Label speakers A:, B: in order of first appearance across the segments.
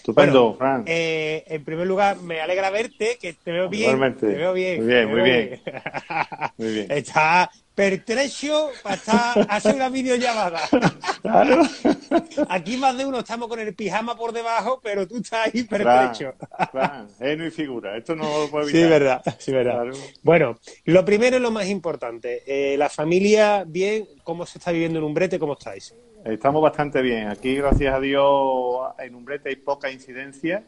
A: Estupendo, Fran.
B: Eh, en primer lugar, me alegra verte, que te veo bien.
A: Igualmente.
B: Te veo bien.
A: Muy bien, muy bien. Muy bien.
B: Está pertrecho para estar, hacer una videollamada.
A: Claro.
B: Aquí más de uno estamos con el pijama por debajo, pero tú estás ahí pertrecho.
A: Fran, genio y figura. Esto no lo puedo
B: Sí,
A: evitar.
B: verdad, sí, verdad.
A: Claro.
B: Bueno, lo primero es lo más importante. Eh, la familia, bien, ¿cómo se está viviendo en Umbrete? ¿Cómo estáis?
A: Estamos bastante bien. Aquí, gracias a Dios, en Umbrete hay poca incidencia.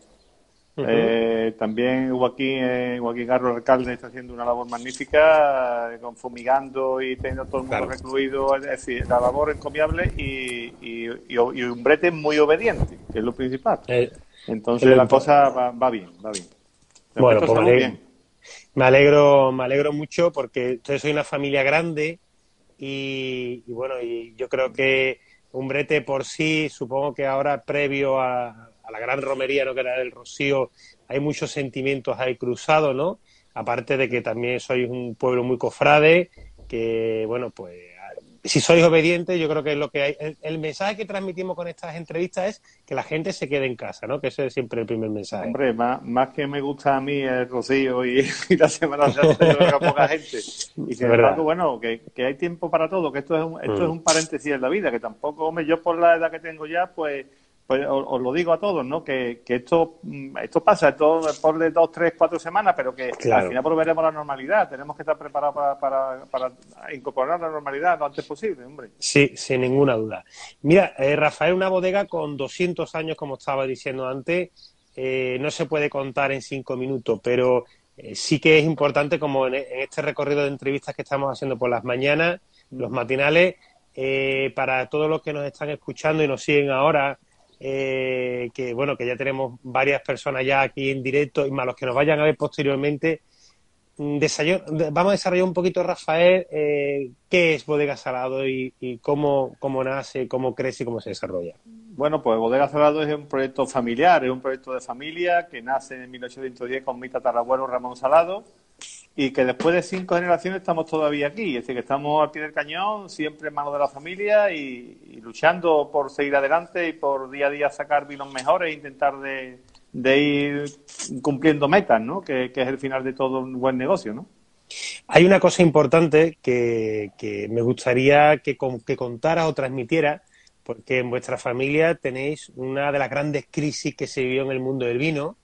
A: Eh, también Joaquín, eh, Joaquín Garro, alcalde, está haciendo una labor magnífica, eh, con fumigando y teniendo todo el mundo
B: Claro.
A: recluido. Es decir, la labor encomiable y, y, y, y Umbrete muy obediente, que es lo principal.
B: Eh,
A: Entonces la cosa va, va bien, va bien. De
B: Bueno, pues me
A: bien.
B: Me alegro, me alegro mucho porque ustedes soy una familia grande y, y bueno, y yo creo que Umbrete por sí, supongo que ahora previo a, a la gran romería, ¿no? que era el Rocío, hay muchos sentimientos ahí cruzados, ¿no? Aparte de que también sois un pueblo muy cofrade, que bueno, pues si sois obedientes, yo creo que es lo que hay. El, el mensaje que transmitimos con estas entrevistas es que la gente se quede en casa, ¿no? Que ese es siempre el primer mensaje.
A: Hombre, más, más que me gusta a mí el Rocío y, y la Semana Santa, yo creo que poca gente. Y sin embargo, bueno, que, que hay tiempo para todo, que esto es un, esto
B: Mm.
A: es un paréntesis en la vida, que tampoco, hombre, yo por la edad que tengo ya, pues, pues os, os lo digo a todos, ¿no? Que, que esto, mm, esto pasa, esto por de dos, tres, cuatro semanas, pero que
B: Claro.
A: al final volveremos a la normalidad. Tenemos que estar preparados para, para, para incorporar la normalidad lo antes posible, hombre.
B: Sí, sin ninguna duda. Mira, eh, Rafael, una bodega con 200 años, como estaba diciendo antes, eh, no se puede contar en cinco minutos, pero eh, sí que es importante, como en, en este recorrido de entrevistas que estamos haciendo por las mañanas, los matinales, eh, para todos los que nos están escuchando y nos siguen ahora, eh, que bueno, que ya tenemos varias personas ya aquí en directo y más los que nos vayan a ver posteriormente, Mm, vamos a desarrollar un poquito, Rafael, eh, qué es Bodega Salado y, y cómo, cómo nace, cómo crece y cómo se desarrolla.
A: Bueno, pues Bodega Salado es un proyecto familiar, es un proyecto de familia que nace en 1810 con mi tatarabuelo Ramón Salado y que después de cinco generaciones estamos todavía aquí. Es decir, que estamos al pie del cañón, siempre en manos de la familia y, luchando por seguir adelante y por día a día sacar vinos mejores e intentar de, ir cumpliendo metas, ¿no? Que, es el final de todo un buen negocio, ¿no?
B: Hay una cosa importante que, me gustaría que, con- que contara o transmitiera, porque en vuestra familia tenéis una de las grandes crisis que se vivió en el mundo del vino.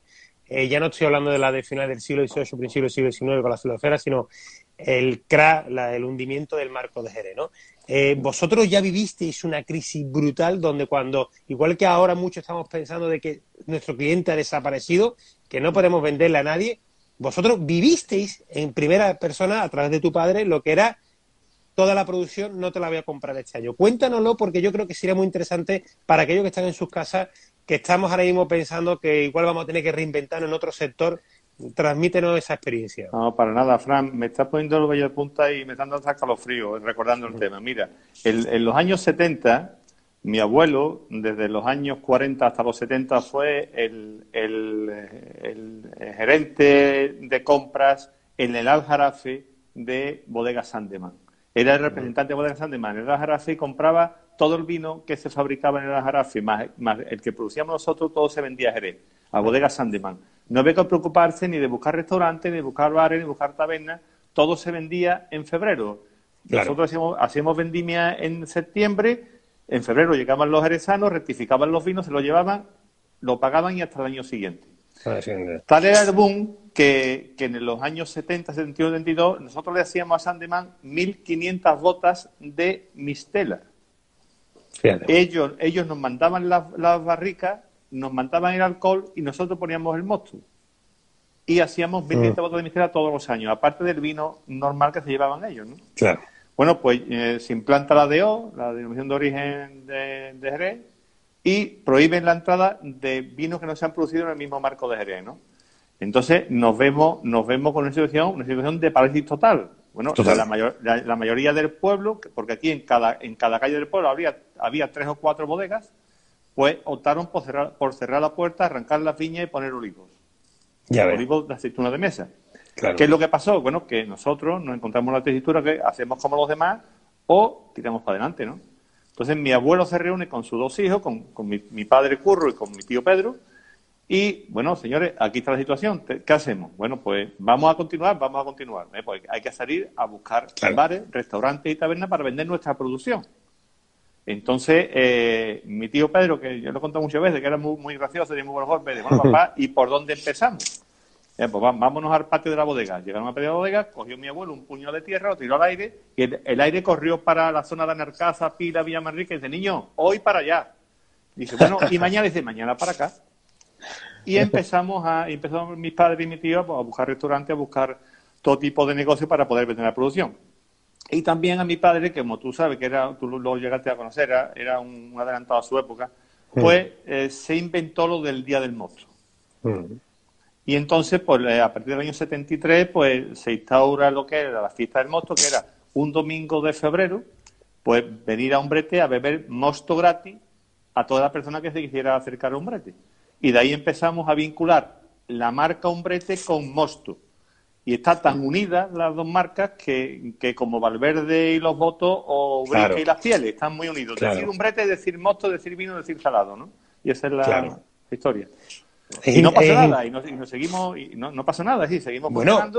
B: Eh, ya no estoy hablando de la de final del siglo XVIII, principio del siglo XIX con la filosofera, sino el crack, la- el hundimiento del marco de Jerez, ¿no? Eh, vosotros ya vivisteis una crisis brutal donde cuando, igual que ahora muchos estamos pensando de que nuestro cliente ha desaparecido, que no podemos venderle a nadie, vosotros vivisteis en primera persona a través de tu padre lo que era toda la producción, no te la voy a comprar este año. Cuéntanoslo porque yo creo que sería muy interesante para aquellos que están en sus casas, que estamos ahora mismo pensando que igual vamos a tener que reinventarnos en otro sector. Transmítenos esa experiencia.
A: No, para nada, Fran. Me estás poniendo el vello de punta y me están dando hasta escalofrío recordando el tema. Mira, el- en los años 70, mi abuelo, desde los años 40 hasta los 70, fue el, el, el gerente de compras en el Aljarafe de Bodega Sandeman. Era el representante de Bodega Sandeman el Aljarafe compraba todo el vino que se fabricaba en el Aljarafe, más, más el que producíamos nosotros, todo se vendía a Jerez, a Bodega Sandeman. No había que preocuparse ni de buscar restaurantes, ni de buscar bares, ni de buscar tabernas, todo se vendía en febrero.
B: Claro.
A: Nosotros hacíamos, hacíamos vendimia en septiembre, en febrero llegaban los jerezanos, rectificaban los vinos, se los llevaban, lo pagaban y hasta el año siguiente. Tal era el boom que, que en los años 70, 71, 72, nosotros le hacíamos a Sandeman 1.500 botas de mistela.
B: Fíjate.
A: Ellos, ellos nos mandaban las, las barricas, nos mandaban el alcohol y nosotros poníamos el mosto. Y hacíamos 1.500 botas de mistela todos los años, aparte del vino normal que se llevaban ellos. ¿no?
B: Claro.
A: Bueno, pues eh, se implanta la DO, la denominación de origen de, de Jerez, y prohíben la entrada de vinos que no se han producido en el mismo marco de Jerez, ¿no? Entonces nos vemos, nos vemos con una situación, una situación de parálisis total. Bueno, la, mayor, la, mayoría del pueblo, porque aquí en cada, en cada calle del pueblo había, había tres o cuatro bodegas, pues optaron por cerrar, por cerrar la puerta, arrancar las viñas y poner olivos. Ya olivos de aceituna de mesa. ¿Qué es lo que pasó? Bueno, que nosotros nos encontramos en la tesitura que hacemos como los demás o tiramos para adelante, ¿no? Entonces mi abuelo se reúne con sus dos hijos, con, mi, mi, padre Curro y con mi tío Pedro, y bueno, señores, aquí está la situación. ¿Qué hacemos? Bueno, pues vamos a continuar, vamos a continuar. ¿eh? Pues hay que salir a buscar bares, restaurantes y tabernas para vender nuestra producción. Entonces, eh, mi tío Pedro, que yo lo he contado muchas veces, que era muy, muy gracioso y muy buen me dijo, bueno, papá, ¿y por dónde empezamos? Eh, pues vámonos al patio de la bodega. Llegaron al patio de la bodega, cogió mi abuelo un puño de tierra, lo tiró al aire y el, aire corrió para la zona de Anarcaza, Pila, Villa Manrique y dice, niño, hoy para allá. Dice, bueno, y mañana dice, mañana para acá. Y empezamos a, empezamos mis padres y mi tío a buscar restaurantes, a buscar todo tipo de negocio para poder vender la producción. Y también a mi padre, que como tú sabes, que era, tú lo llegaste a conocer, era, un, adelantado a su época, pues eh, se inventó lo del Día del Monstruo. Y entonces, pues eh, a partir del año 73, pues se instaura lo que era la fiesta del mosto, que era un domingo de febrero, pues venir a un brete a beber mosto gratis a toda la persona que se quisiera acercar a un brete. Y de ahí empezamos a vincular la marca Umbrete con Mosto. Y está tan unidas las dos marcas que, como Valverde y los votos o Brinque y las pieles están muy unidos. Decir Umbrete, decir Mosto, decir vino, decir salado, ¿no? Y esa es la, historia. Y no pasa nada, y, nos, seguimos, y no, pasa nada, sí, seguimos bueno,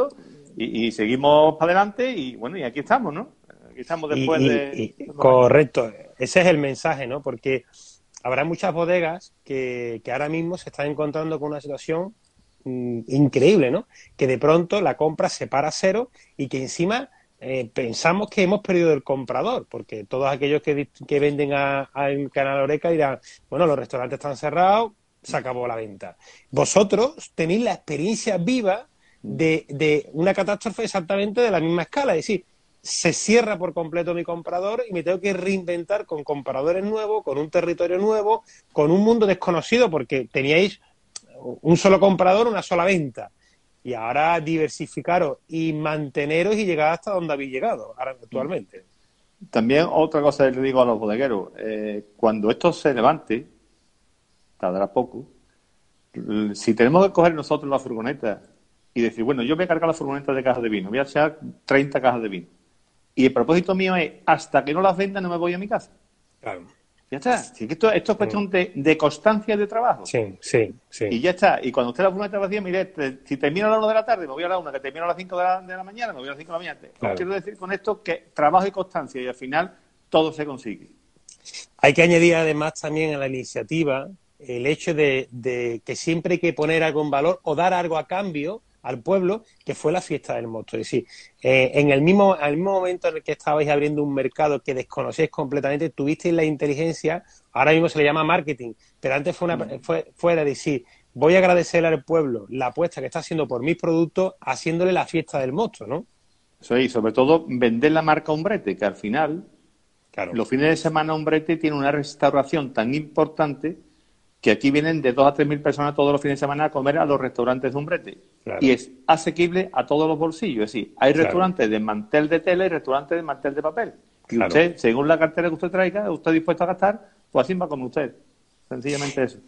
A: y, seguimos para adelante, y bueno, y aquí estamos, ¿no? Aquí estamos después de...
B: correcto, ese es el mensaje, ¿no? Porque habrá muchas bodegas que, ahora mismo se están encontrando con una situación mm, increíble, ¿no? Que de pronto la compra se para a cero y que encima eh, pensamos que hemos perdido el comprador, porque todos aquellos que, venden al canal Oreca dirán, bueno, los restaurantes están cerrados, se acabó la venta. Vosotros tenéis la experiencia viva de, de una catástrofe exactamente de la misma escala, es decir, se cierra por completo mi comprador y me tengo que reinventar con compradores nuevos, con un territorio nuevo, con un mundo desconocido, porque teníais un solo comprador, una sola venta. Y ahora diversificaros y manteneros y llegar hasta donde habéis llegado ahora, actualmente.
A: También otra cosa que le digo a los bodegueros, eh, cuando esto se levante, tardará poco, si tenemos que coger nosotros la furgoneta y decir, bueno, yo voy a cargar la furgoneta de cajas de vino, voy a echar 30 cajas de vino y el propósito mío es, hasta que no las venda, no me voy a mi casa. Claro. Ya está. esto, esto, es cuestión de, de, constancia de trabajo.
B: Sí, sí, sí.
A: Y ya está. Y cuando usted la una vacía, mire, si termino a las 1 de la tarde, me voy a la 1, que termino a las 5 de la, de la mañana, me voy a las 5 de la mañana. Quiero decir con esto que trabajo y constancia y al final todo se consigue.
B: Hay que añadir además también a la iniciativa el hecho de, de que siempre hay que poner algo en valor o dar algo a cambio al pueblo, que fue la fiesta del mosto. Es decir, eh, en el mismo, al mismo momento en el que estabais abriendo un mercado que desconocéis completamente, tuvisteis la inteligencia, ahora mismo se le llama marketing, pero antes fue, una, fue, fue de decir, voy a agradecerle al pueblo la apuesta que está haciendo por mis productos, haciéndole la fiesta del monstruo, ¿no?
A: Eso y sobre todo vender la marca Hombrete, que al final, claro. los fines de semana Hombrete tiene una restauración tan importante que aquí vienen de dos a tres mil personas todos los fines de semana a comer a los restaurantes de Umbrete. Y es asequible a todos los bolsillos. Es decir, hay restaurantes de mantel de tela y restaurantes de mantel de papel. Y usted, según la cartera que usted traiga, usted dispuesto a gastar, pues así va como usted. Sencillamente eso.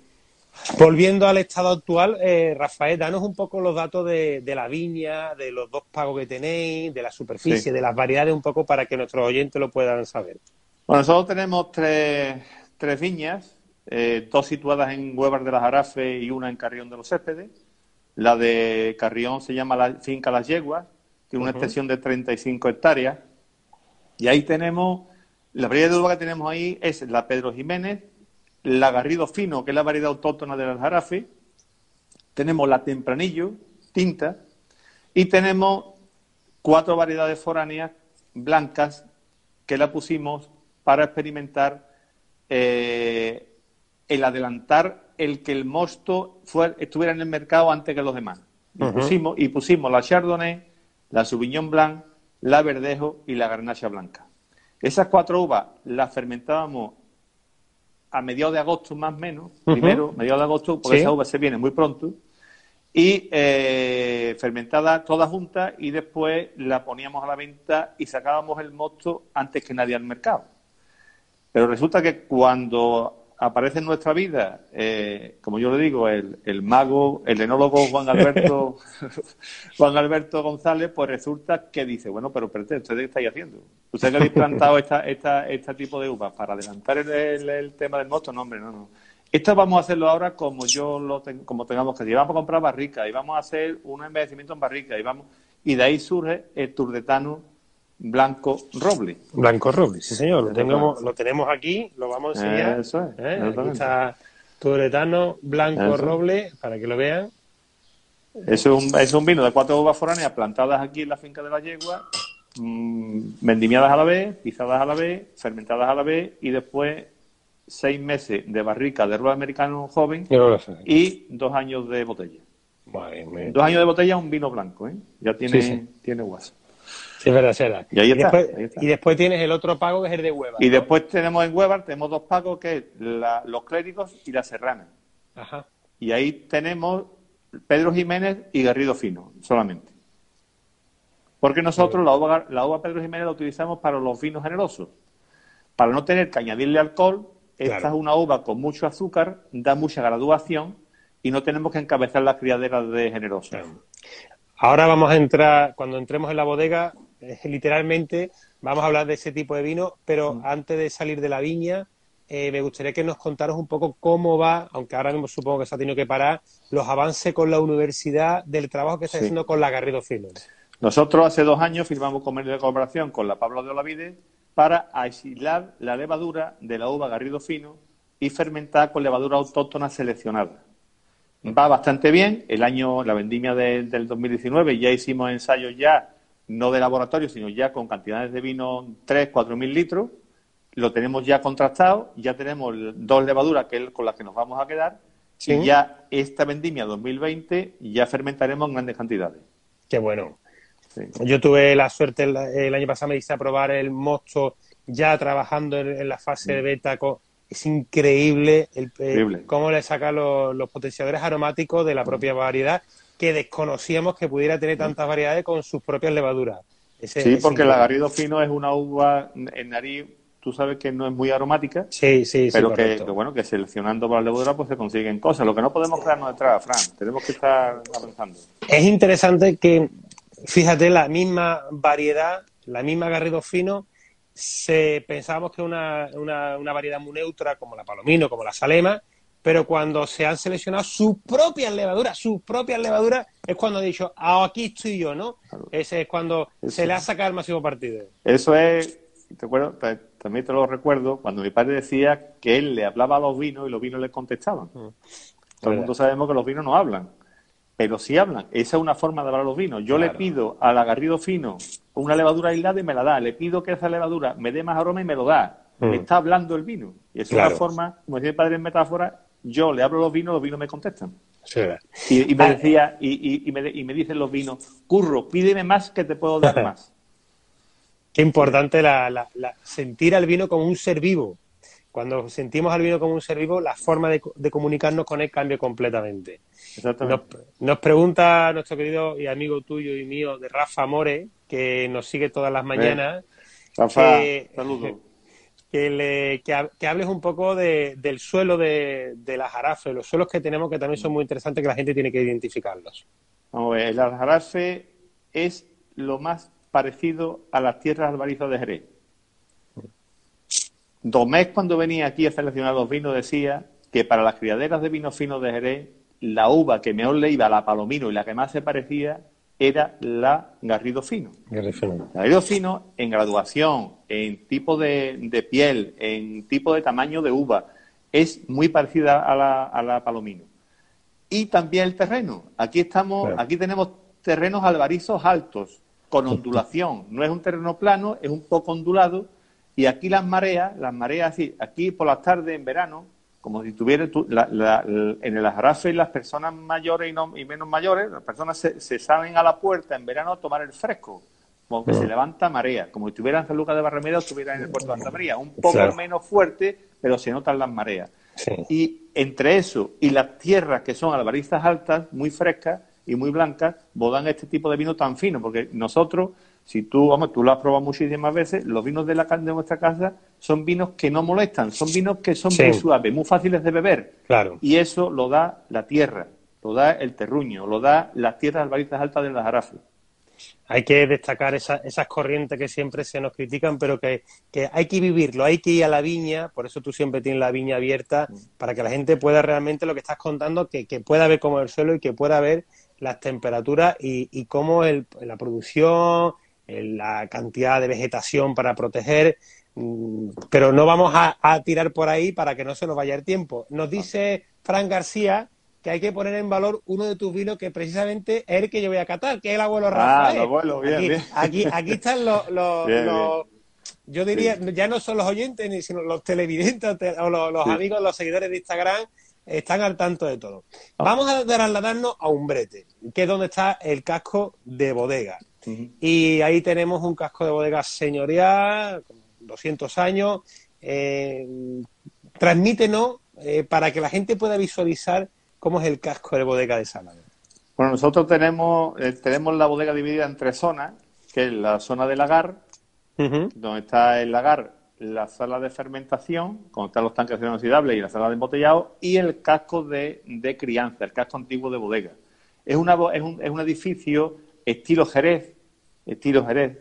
B: Volviendo al estado actual, eh, Rafael, danos un poco los datos de, la viña, de los dos pagos que tenéis, de la superficie, de las variedades, un poco para que nuestros oyentes lo puedan saber.
A: Bueno, nosotros tenemos tres, tres viñas eh, dos situadas en Huevar de las Arafes y una en Carrión de los Céspedes. La de Carrión se llama la Finca Las Yeguas, tiene una extensión de 35 hectáreas. Y ahí tenemos, la variedad de uva que tenemos ahí es la Pedro Jiménez, la Garrido Fino, que es la variedad autóctona de las Arafes, tenemos la Tempranillo, tinta, y tenemos cuatro variedades foráneas blancas que la pusimos para experimentar eh, el adelantar el que el mosto estuviera en el mercado antes que los demás. Y, pusimos, y pusimos la Chardonnay, la Sauvignon Blanc, la Verdejo y la Garnacha Blanca. Esas cuatro uvas las fermentábamos a mediados de agosto más o menos, primero, mediados de agosto, porque esa uva se viene muy pronto, y eh, fermentada toda junta y después la poníamos a la venta y sacábamos el mosto antes que nadie al mercado. Pero resulta que cuando aparece en nuestra vida, eh, como yo le digo, el, el, mago, el enólogo Juan Alberto, Juan Alberto González, pues resulta que dice, bueno, pero espérate, ¿ustedes qué estáis haciendo? ¿Ustedes que habéis plantado esta, esta, este tipo de uvas para adelantar el, el, tema del mosto? No, hombre, no, no. Esto vamos a hacerlo ahora como yo lo como tengamos que hacer. Vamos a comprar barrica y vamos a hacer un envejecimiento en barrica y vamos y de ahí surge el turdetano blanco roble.
B: Blanco roble, sí señor. Lo tenemos, lo tenemos aquí, lo vamos a enseñar.
A: Eso es.
B: ¿Eh? Aquí está turdetano blanco roble para que lo vean.
A: Es un, es un vino de cuatro uvas foráneas plantadas aquí en la finca de la yegua, mmm, vendimiadas a la vez, pisadas a la vez, fermentadas a la vez y después seis meses de barrica de roble americano joven y dos años de botella. Dos años de botella, un vino blanco, ¿eh? Ya tiene, sí, sí. tiene guasa.
B: Sí, es verdad, será.
A: Y, ahí,
B: y,
A: está,
B: después,
A: ahí, está,
B: y después tienes el otro pago que es el de Hueva.
A: Y ¿no? después tenemos en Huevar, tenemos dos pagos que es la, los clérigos y la serrana.
B: Ajá.
A: Y ahí tenemos Pedro Jiménez y Garrido Fino, solamente. Porque nosotros la uva, la uva Pedro Jiménez la utilizamos para los vinos generosos. Para no tener que añadirle alcohol, esta claro. es una uva con mucho azúcar, da mucha graduación y no tenemos que encabezar las criaderas de generosos.
B: Claro. Ahora vamos a entrar, cuando entremos en la bodega, literalmente vamos a hablar de ese tipo de vino, pero mm. antes de salir de la viña, eh, me gustaría que nos contaros un poco cómo va, aunque ahora mismo supongo que se ha tenido que parar, los avances con la universidad del trabajo que está sí. haciendo con la Garrido Fino.
A: Nosotros hace dos años firmamos convenio de colaboración con la Pablo de Olavide para aislar la levadura de la uva Garrido Fino y fermentar con levadura autóctona seleccionada. Va bastante bien. El año, la vendimia de, del 2019, ya hicimos ensayos ya, no de laboratorio, sino ya con cantidades de vino 3, 4 mil litros. Lo tenemos ya contrastado, ya tenemos dos levaduras que es con las que nos vamos a quedar. ¿Sí? Y ya esta vendimia 2020 ya fermentaremos en grandes cantidades.
B: Qué bueno. Sí. Yo tuve la suerte el, el, año pasado, me hice a probar el mosto ya trabajando en, en la fase de beta. Con, es increíble, el, increíble. cómo le saca los, los, potenciadores aromáticos de la propia variedad que desconocíamos que pudiera tener tantas variedades con sus propias levaduras.
A: Ese, sí, porque el Garrido Fino es una uva en nariz, tú sabes que no es muy aromática,
B: sí, sí,
A: pero
B: sí,
A: que, que, bueno, que seleccionando para la levadura pues se consiguen cosas. Lo que no podemos quedarnos detrás, Fran, tenemos que estar avanzando.
B: Es interesante que, fíjate, la misma variedad, la misma Garrido Fino, se, pensábamos que una, una, una, variedad muy neutra como la palomino, como la salema, pero cuando se han seleccionado sus propias levaduras, sus propias levaduras, es cuando ha dicho, ah, aquí estoy yo, ¿no? Claro. Ese es cuando Eso. se le ha sacado el máximo partido.
A: Eso es, te acuerdo, también te lo recuerdo, cuando mi padre decía que él le hablaba a los vinos y los vinos le contestaban. Mm. Todo el mundo sabemos que los vinos no hablan, pero sí hablan. Esa es una forma de hablar a los vinos. Yo claro. le pido al agarrido fino una levadura aislada y me la da. Le pido que esa levadura me dé más aroma y me lo da. Mm. Me está hablando el vino. Y es claro. una forma, como decía el padre en metáfora, yo le hablo los vinos, los vinos me contestan.
B: Sí.
A: Y, y, me decía, y, y, y, me, y me dicen los vinos, curro, pídeme más que te puedo dar más.
B: Qué importante la, la, la, sentir al vino como un ser vivo. Cuando sentimos al vino como un ser vivo, la forma de, de comunicarnos con él cambia completamente.
A: Exactamente.
B: Nos, nos, pregunta nuestro querido y amigo tuyo y mío, de Rafa More, que nos sigue todas las mañanas.
A: Eh, Rafa, que, saludos.
B: Que, le, que, que, hables un poco de, del suelo de, de la jarafe, los suelos que tenemos que también son muy interesantes, que la gente tiene que identificarlos.
A: Vamos a ver, la jarafe es lo más parecido a las tierras albarizas de Jerez. Domés, cuando venía aquí a seleccionar los vinos, decía que para las criaderas de vinos finos de Jerez, la uva que mejor le iba a la palomino y la que más se parecía era la Garrido Fino.
B: Garrido,
A: Garrido Fino en graduación, en tipo de, de, piel, en tipo de tamaño de uva, es muy parecida a la, a la Palomino. Y también el terreno. Aquí estamos, claro. aquí tenemos terrenos albarizos altos, con ondulación. No es un terreno plano, es un poco ondulado. Y aquí las mareas, las mareas, aquí por las tardes en verano, como si tuviera la, la, la, en el Ajarafe las personas mayores y, no, y menos mayores, las personas se, se, salen a la puerta en verano a tomar el fresco, como que se levanta marea, como si estuviera en San Lucas de Barrameda o estuviera en el puerto de Santa María, un poco
B: Claro.
A: menos fuerte, pero se notan las mareas.
B: Sí.
A: Y entre eso y las tierras que son albarizas altas, muy frescas y muy blancas, bodan este tipo de vino tan fino, porque nosotros, si tú, vamos, tú lo has probado muchísimas veces, los vinos de la de nuestra casa son vinos que no molestan, son vinos que son
B: Sí.
A: muy suaves, muy fáciles de beber.
B: Claro.
A: Y eso lo da la tierra, lo da el terruño, lo da las tierras albarizas altas de las Jarafes.
B: Hay que destacar esa- esas corrientes que siempre se nos critican, pero que, que hay que vivirlo, hay que ir a la viña, por eso tú siempre tienes la viña abierta, para que la gente pueda realmente lo que estás contando, que, que pueda ver cómo es el suelo y que pueda ver las temperaturas y, y cómo el- la producción, la cantidad de vegetación para proteger, mm, pero no vamos a, a tirar por ahí para que no se nos vaya el tiempo. Nos dice Fran García que hay que poner en valor uno de tus vinos que precisamente es el que yo voy a catar, que es el abuelo
A: Ah,
B: Rafael.
A: el abuelo, bien,
B: aquí,
A: bien.
B: Aquí, aquí están los, los-
A: Bien,
B: los- yo diría, ya no son los oyentes, ni sino los televidentes te- o los, los
A: Sí.
B: amigos, los seguidores de Instagram, están al tanto de todo. Vamos a trasladarnos a Umbrete, que es donde está el casco de bodega. Y ahí tenemos un casco de bodega señorial, con 200 años. Eh, transmítenos eh, para que la gente pueda visualizar cómo es el casco de bodega de Salamanca.
A: Bueno, nosotros tenemos, eh, tenemos la bodega dividida en tres zonas, que es la zona del lagar, donde está el lagar, la sala de fermentación, donde están los tanques de acero inoxidable y la sala de embotellado, y el casco de, de crianza, el casco antiguo de bodega. Es, una, es, un, es un edificio estilo Jerez, estilo Jerez,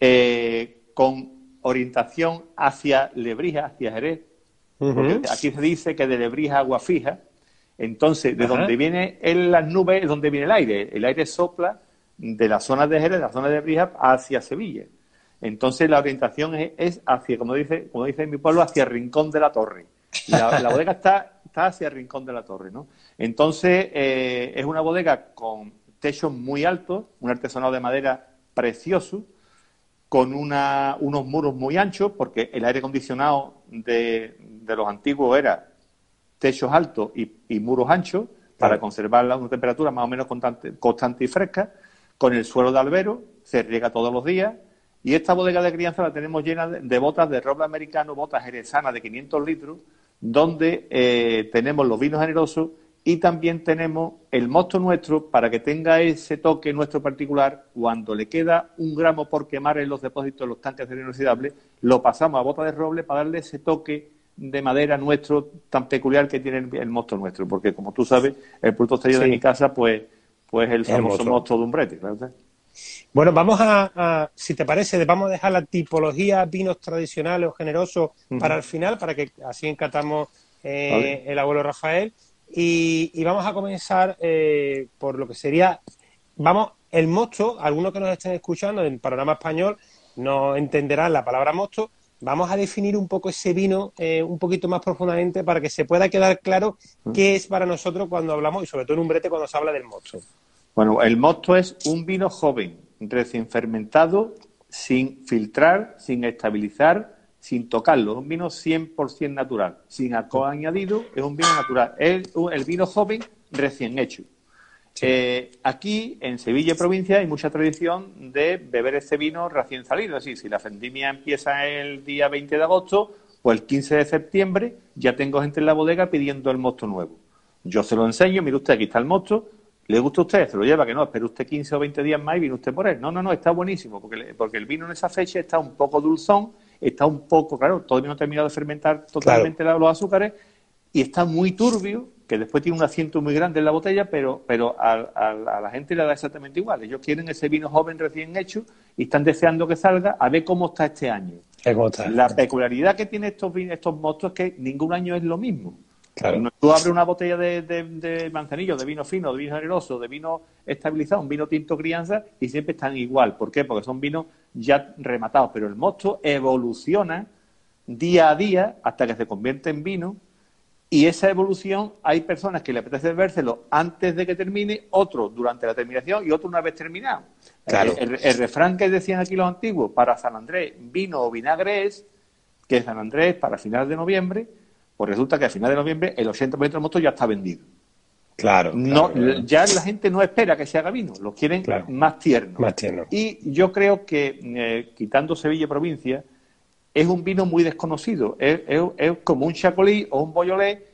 A: eh, con orientación hacia Lebrija, hacia Jerez, aquí se dice que de Lebrija agua fija. Entonces, de
B: Ajá.
A: donde viene el- las nubes es donde viene el aire. El aire sopla de la zona de Jerez, de la zona de Lebrija, hacia Sevilla. Entonces, la orientación es, es hacia, como dice, como dice en mi pueblo, hacia el rincón de la torre. La, la bodega está, está hacia el rincón de la torre, ¿no? Entonces, eh, es una bodega con techos muy altos, un artesanado de madera precioso, con una- unos muros muy anchos, porque el aire acondicionado de, de los antiguos era techos altos y, y muros anchos, para
B: Claro.
A: conservar una temperatura más o menos constante, constante y fresca, con el suelo de albero, se riega todos los días, y esta bodega de crianza la tenemos llena de, botas de roble americano, botas jerezanas de 500 litros, donde eh, tenemos los vinos generosos y también tenemos el mosto nuestro para que tenga ese toque nuestro particular. Cuando le queda un gramo por quemar en los depósitos de los tanques de inoxidable, lo pasamos a bota de roble para darle ese toque de madera nuestro tan peculiar que tiene el, el mosto nuestro. Porque, como tú sabes, el producto estrella de mi casa, pues, pues el
B: El
A: famoso
B: mosto.
A: de umbrete. está.
B: Bueno, vamos a, a- si te parece, vamos a dejar la tipología vinos tradicionales o generosos para el final, para que así encatamos eh,
A: Vale.
B: el abuelo Rafael. Y, y vamos a comenzar eh, por lo que sería, vamos, el mosto, algunos que nos estén escuchando en Panorama Español no entenderán la palabra mosto. Vamos a definir un poco ese vino eh, un poquito más profundamente para que se pueda quedar claro qué es para nosotros cuando hablamos, y sobre todo en un brete cuando se habla del mosto.
A: Bueno, el mosto es un vino joven, recién fermentado, sin filtrar, sin estabilizar, sin tocarlo. Es un vino 100% natural, sin alcohol añadido, es un vino natural. Es el vino joven recién hecho. Eh, aquí, en Sevilla provincia, hay mucha tradición de beber este vino recién salido. Decir, si la vendimia empieza el día 20 de agosto, pues el 15 de septiembre ya tengo gente en la bodega pidiendo el mosto nuevo. Yo se lo enseño, mire usted, aquí está el mosto, ¿le gusta a usted? Se lo lleva, que no, espere usted 15 o 20 días más y viene usted por él. No, no, no, está buenísimo, porque, le- porque el vino en esa fecha está un poco dulzón, está un poco, claro, todavía no ha terminado de fermentar totalmente los azúcares y está muy turbio, que después tiene un asiento muy grande en la botella, pero, pero a, a- a la gente le da exactamente igual. Ellos quieren ese vino joven recién hecho y están deseando que salga a ver cómo está este año. La peculiaridad que tiene estos estos mostos es que ningún año es lo mismo.
B: Claro.
A: Tú abres una botella de, de- de manzanillo, de vino fino, de vino generoso, de vino estabilizado, un vino tinto crianza, y siempre están igual. ¿Por qué? Porque son vinos ya rematados. Pero el mosto evoluciona día a día hasta que se convierte en vino. Y esa evolución hay personas que le apetece bebérselo antes de que termine, otros durante la terminación y otros una vez terminado.
B: Claro.
A: El, el refrán que decían aquí los antiguos, para San Andrés, vino o vinagre es, que San Andrés para finales de noviembre, pues resulta que a finales de noviembre el 80% del mosto ya está vendido.
B: Claro.
A: No,
B: claro.
A: ya la gente no espera que se haga vino, lo quieren
B: Claro.
A: más tierno.
B: Más tierno.
A: Y yo creo que, eh, quitando Sevilla y provincia, es un vino muy desconocido. Es, es- es como un chacolí o un boyolé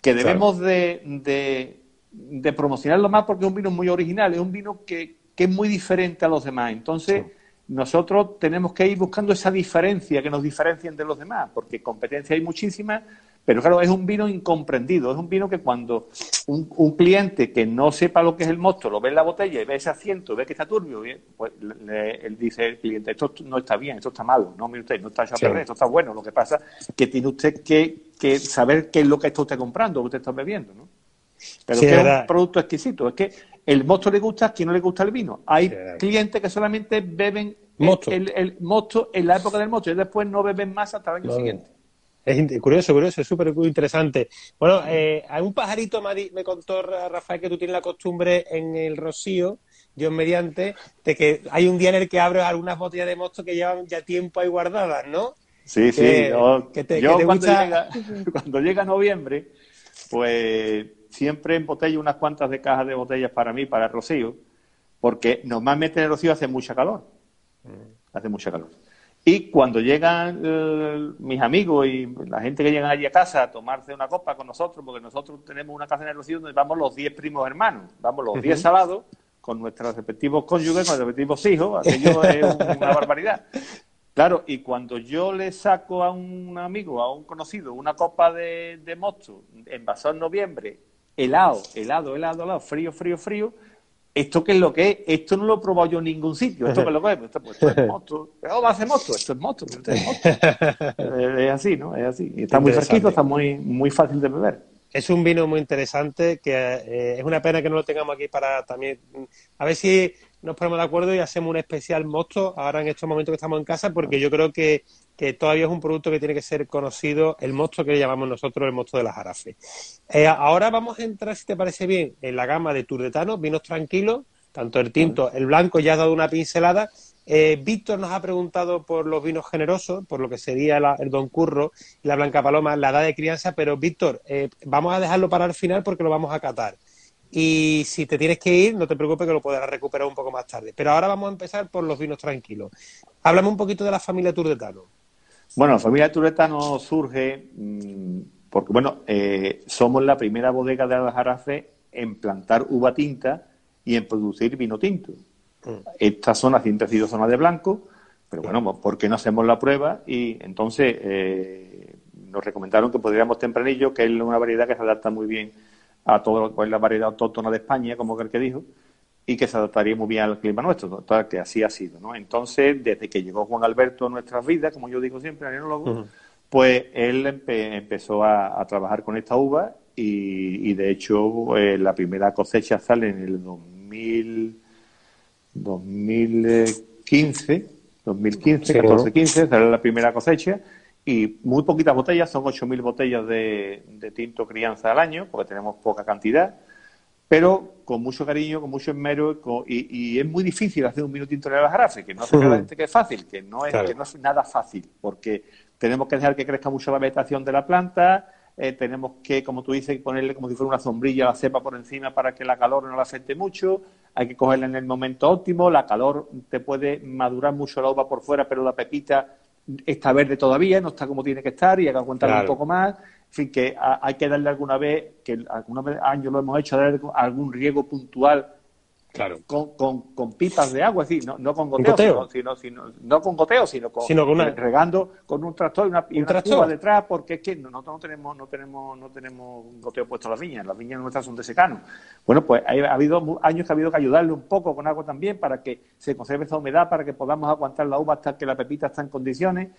A: que debemos de, de- de promocionarlo más porque es un vino muy original, es un vino que, que es muy diferente a los demás. Entonces, nosotros tenemos que ir buscando esa diferencia, que nos diferencien de los demás, porque competencia hay muchísima, pero claro, es un vino incomprendido, es un vino que cuando un, un cliente que no sepa lo que es el mosto, lo ve en la botella y ve ese asiento, ve que está turbio, pues le- él dice el cliente, esto no está bien, esto está malo, no, mire usted, no está hecho a
B: Sí.
A: perder, esto está bueno, lo que pasa es que tiene usted que, que saber qué es lo que está usted comprando, lo que usted está bebiendo, ¿no? Pero
B: Sí,
A: que
B: es
A: un producto exquisito, es que el mosto le gusta a quien no le gusta el vino. Hay clientes que solamente beben el-
B: Mosto.
A: El, el mosto en la época del mosto y después no beben más hasta el año
B: No,
A: siguiente.
B: Es curioso, curioso, es súper interesante. Bueno, eh, hay un pajarito me, contó Ra- Rafael que tú tienes la costumbre en el Rocío, Dios mediante, de que hay un día en el que abres algunas botellas de mosto que llevan ya tiempo ahí guardadas, ¿no?
A: Sí, sí.
B: Que-
A: yo
B: que te-
A: yo
B: que te
A: cuando,
B: gusta-
A: llega, cuando llega noviembre, pues siempre embotello unas cuantas de cajas de botellas para mí, para el Rocío, porque normalmente en el Rocío hace mucha calor. Hace mucha calor. Y cuando llegan eh, mis amigos y la gente que llegan allí a casa a tomarse una copa con nosotros, porque nosotros tenemos una casa en el Rocío donde vamos los 10 primos hermanos, vamos los 10 salados con nuestros respectivos cónyuges, con nuestros respectivos hijos, aquello es una barbaridad. Claro, y cuando yo le saco a un amigo, a un conocido, una copa de, de mosto envasado en noviembre, helado, helado, helado, helado, frío, frío, frío, ¿esto qué es lo que es? Esto no lo he probado yo en ningún sitio. ¿Esto qué es lo que es? Esto, pues, esto es mosto. ¿Cómo va a ser mosto? Esto es mosto. Esto es, mosto. es, así, ¿no? Es así. Está muy fresquito, está muy, muy fácil de beber.
B: Es un vino muy interesante que eh, es una pena que no lo tengamos aquí para también. A ver si nos ponemos de acuerdo y hacemos un especial mosto ahora en estos momentos que estamos en casa, porque yo creo que, que todavía es un producto que tiene que ser conocido, el mosto que llamamos nosotros el mosto de la jarafe. Eh, ahora vamos a entrar, si te parece bien, en la gama de turdetanos, vinos tranquilos, tanto el tinto, el blanco, ya has dado una pincelada. Eh, Víctor nos ha preguntado por los vinos generosos, por lo que sería la- el Don Curro y la Blanca Paloma, la edad de crianza, pero Víctor, eh, vamos a dejarlo para el final porque lo vamos a catar. Y si te tienes que ir, no te preocupes que lo podrás recuperar un poco más tarde. Pero ahora vamos a empezar por los vinos tranquilos. Háblame un poquito de la familia Turdetano.
A: Bueno, la familia Turetano surge mm, porque, bueno, eh, somos la primera bodega de Aljarafe en plantar uva tinta y en producir vino tinto. Esta zona siempre ha sido zona de blanco, pero bueno, pues, ¿por qué no hacemos la prueba? Y entonces eh, nos recomendaron que podríamos tempranillo, que es una variedad que se adapta muy bien a todo lo que es la variedad autóctona de España, como el que dijo, y que se adaptaría muy bien al clima nuestro, que así ha sido, ¿no? Entonces, desde que llegó Juan Alberto a nuestras vidas, como yo digo siempre, el enólogo, pues él empe- empezó a, a trabajar con esta uva y, y, de hecho eh, la primera cosecha sale en el 2000, 2015, 2015,
B: Sí,
A: 14,
B: ¿no?
A: 15, sale la primera cosecha y muy poquitas botellas, son 8.000 botellas de, de tinto crianza al año, porque tenemos poca cantidad, pero con mucho cariño, con mucho esmero con- y, y es muy difícil hacer un vino tinto de la jarafe, que no crea la gente que es fácil, que no es,
B: Claro.
A: que no es nada fácil, porque tenemos que dejar que crezca mucho la vegetación de la planta, eh, tenemos que, como tú dices, ponerle como si fuera una sombrilla a la cepa por encima para que la calor no la afecte mucho, hay que cogerla en el momento óptimo, la calor te puede madurar mucho la uva por fuera, pero la pepita está verde todavía, no está como tiene que estar y hay que aguantarla
B: Claro.
A: un poco más. En fin, que hay que darle alguna vez, que alguna vez años lo hemos hecho, darle algún riego puntual
B: Claro.
A: con, con, con pipas de agua, es decir, no, no con goteo,
B: goteo?
A: Sino, sino, sino- no con goteo, sino con,
B: Sino con una-
A: regando con un tractor y una, y
B: ¿Un
A: una
B: tractor?
A: cuba detrás, porque es que nosotros no tenemos, no tenemos, no tenemos un goteo puesto en las viñas, las viñas nuestras son de secano. Bueno, pues ha habido años que ha habido que ayudarle un poco con agua también para que se conserve esa humedad, para que podamos aguantar la uva hasta que la pepita está en condiciones.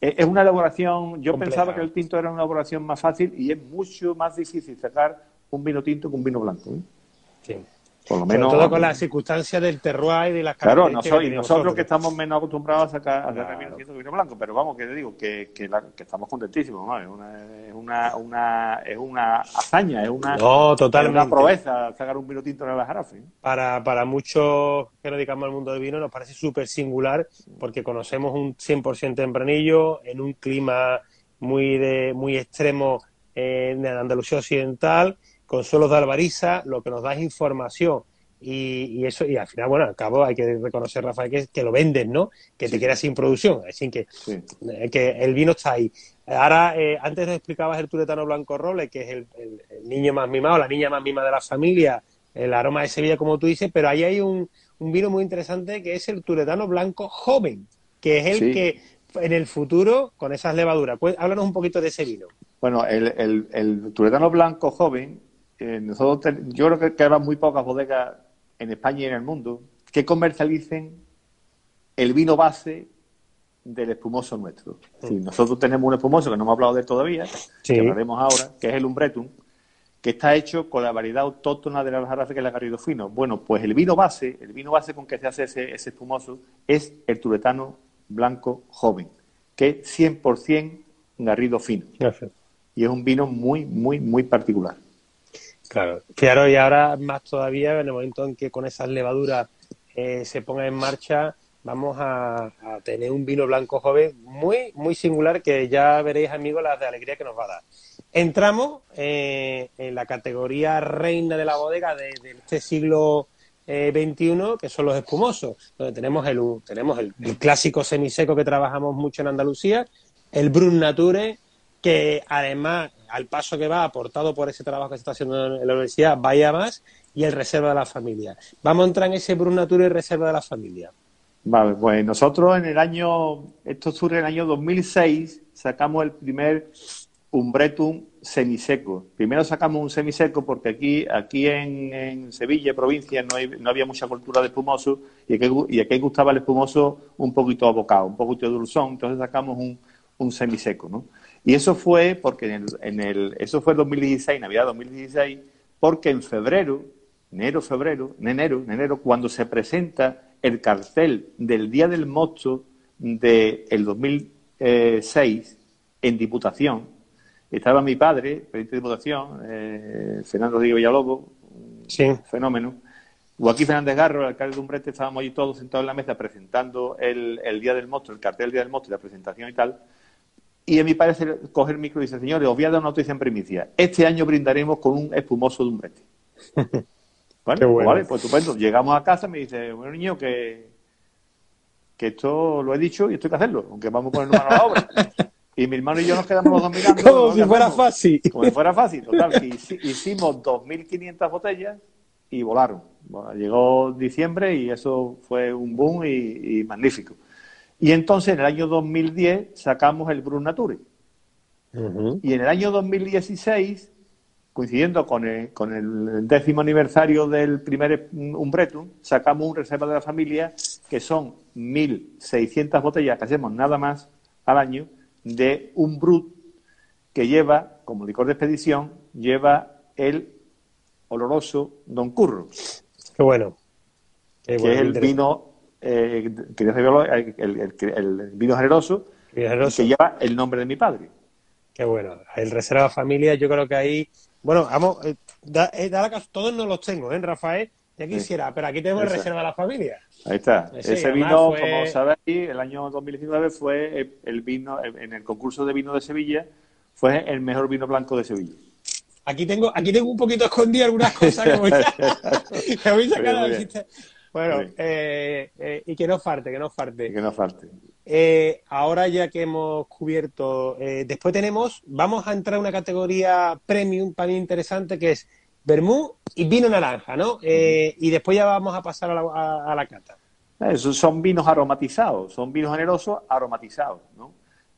A: Eh, Es una elaboración, yo
B: Compleja.
A: pensaba que el tinto era una elaboración más fácil y es mucho más difícil sacar un vino tinto que un vino blanco. ¿eh?
B: Sí.
A: Por lo
B: Sobre
A: menos.
B: todo con las circunstancias del terroir y de las
A: Claro,
B: características
A: nosotros,
B: que
A: nosotros que estamos menos acostumbrados a sacar, a sacar
B: Claro.
A: vino vino blanco, pero vamos, que te digo, que, que, la- que estamos contentísimos, ¿no? Es una, es una, una, es una hazaña, es una,
B: No,
A: es una proeza sacar un vino tinto en la jarafe. ¿eh?
B: para, para muchos que nos dedicamos al mundo del vino nos parece súper singular porque conocemos un 100% tempranillo en un clima muy de muy extremo eh, en Andalucía Occidental, con suelos de albariza, lo que nos da es información. Y, eso, y al final, bueno, al cabo hay que reconocer, Rafael, que, que lo vendes, ¿no? Que te quedas sin producción. Así que, eh, que el vino está ahí. Ahora, eh, antes nos explicabas el turetano blanco roble, que es el, niño más mimado, la niña más mimada de la familia, el aroma de Sevilla, como tú dices, pero ahí hay un, vino muy interesante que es el turetano blanco joven, que es el que en el futuro, con esas levaduras, pues háblanos un poquito de ese vino.
A: Bueno, el, el, turetano blanco joven, eh, nosotros yo creo que, que muy pocas bodegas en España y en el mundo que comercialicen el vino base del espumoso nuestro. nosotros tenemos un espumoso que no hemos hablado de todavía, que hablaremos ahora, que es el Umbretum, que está hecho con la variedad autóctona de la Jarafe, que es el agarrido fino. Bueno, pues el vino base, el vino base con que se hace ese, espumoso, es el turetano blanco joven, que es 100% garrido fino. Y es un vino muy, muy, muy particular.
B: Claro, claro, y ahora más todavía, en el momento en que con esas levaduras eh, se ponga en marcha, vamos a, tener un vino blanco joven muy, muy singular que ya veréis, amigos, las de alegría que nos va a dar. Entramos eh, en la categoría reina de la bodega de, este siglo eh, que son los espumosos, donde tenemos el, tenemos el, el, clásico semiseco que trabajamos mucho en Andalucía, el Brun Nature, que además al paso que va, aportado por ese trabajo que se está haciendo en la universidad, vaya más, y el reserva de la familia. Vamos a entrar en ese Brunatura y reserva de la familia.
A: Vale, pues nosotros en el año, esto surge en el año 2006, sacamos el primer Umbretum semiseco. Primero sacamos un semiseco porque aquí, aquí en, Sevilla, provincia, no, no, había mucha cultura de espumoso y aquí, y aquí gustaba el espumoso un poquito abocado, un poquito dulzón, entonces sacamos un, un semiseco, ¿no? Y eso fue porque en el, eso fue 2016, Navidad 2016, porque en febrero, enero, febrero, en enero, en enero, cuando se presenta el cartel del Día del Mosto del el 2006 en Diputación, estaba mi padre, presidente de Diputación, eh, Fernando Díaz Villalobos, un fenómeno, Joaquín Fernández Garro, el alcalde de Umbrete, estábamos allí todos sentados en la mesa presentando el, el Día del Mosto, el cartel del Día del Mosto y la presentación y tal, y a mí parece coger el micro y dice, señores, os voy a dar una noticia en primicia. Este año brindaremos con un espumoso de un brete. Pues vale, pues estupendo. Llegamos a casa y me dice, bueno, niño, que, que esto lo he dicho y esto hay que hacerlo, aunque vamos a poner mano a la obra. Y mi hermano y yo nos quedamos los dos mirando.
B: Como si fuera fácil.
A: Como si fuera fácil, total. hicimos 2.500 botellas y volaron. llegó diciembre y eso fue un boom y magnífico. Y entonces en el año 2010 sacamos el Brun Nature. Y en el año 2016, coincidiendo con el, décimo aniversario del primer Umbretum, sacamos un Reserva de la Familia, que son 1.600 botellas que hacemos nada más al año, de un Brut que lleva, como licor de expedición, lleva el oloroso Don Curro.
B: Qué bueno.
A: que es el vino eh, el, el, vino generoso, que lleva el nombre de mi padre.
B: Qué bueno. El Reserva Familia, yo creo que ahí. Bueno, vamos, eh, da, eh, da la todos no los tengo, ¿eh, Rafael? Ya quisiera, pero aquí tengo el Reserva de la Familia.
A: Ahí está. Ese vino, como sabéis, el año 2019 fue el vino, en el concurso de vino de Sevilla, fue el mejor vino blanco de Sevilla.
B: Aquí tengo, aquí tengo un poquito escondido algunas cosas, como ya, voy a sacar bueno, eh, eh, y que no falte, que no falte.
A: que no falte.
B: Eh, ahora ya que hemos cubierto, después tenemos, vamos a entrar a una categoría premium para mí interesante que es vermú y vino naranja, ¿no? y después ya vamos a pasar a la, a, la cata.
A: Esos son vinos aromatizados, son vinos generosos aromatizados, ¿no?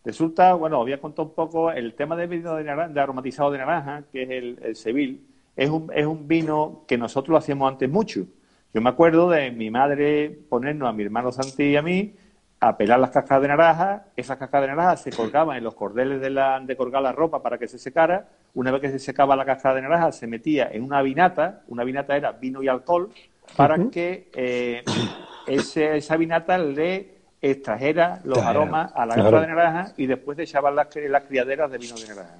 A: Resulta, bueno, voy a contar un poco el tema del vino de, aromatizado de naranja, que es el, el Seville. Es un, es un vino que nosotros lo hacíamos antes mucho. Yo me acuerdo de mi madre ponernos a mi hermano Santi y a mí a pelar las cascadas de naranja. Esas cascadas de naranja se colgaban en los cordeles de, la, de colgar la ropa para que se secara. Una vez que se secaba la cascada de naranja, se metía en una vinata. Una vinata era vino y alcohol para que eh, esa vinata le extrajera los aromas a la cascada de naranja y después echaban las, criaderas de vino de naranja.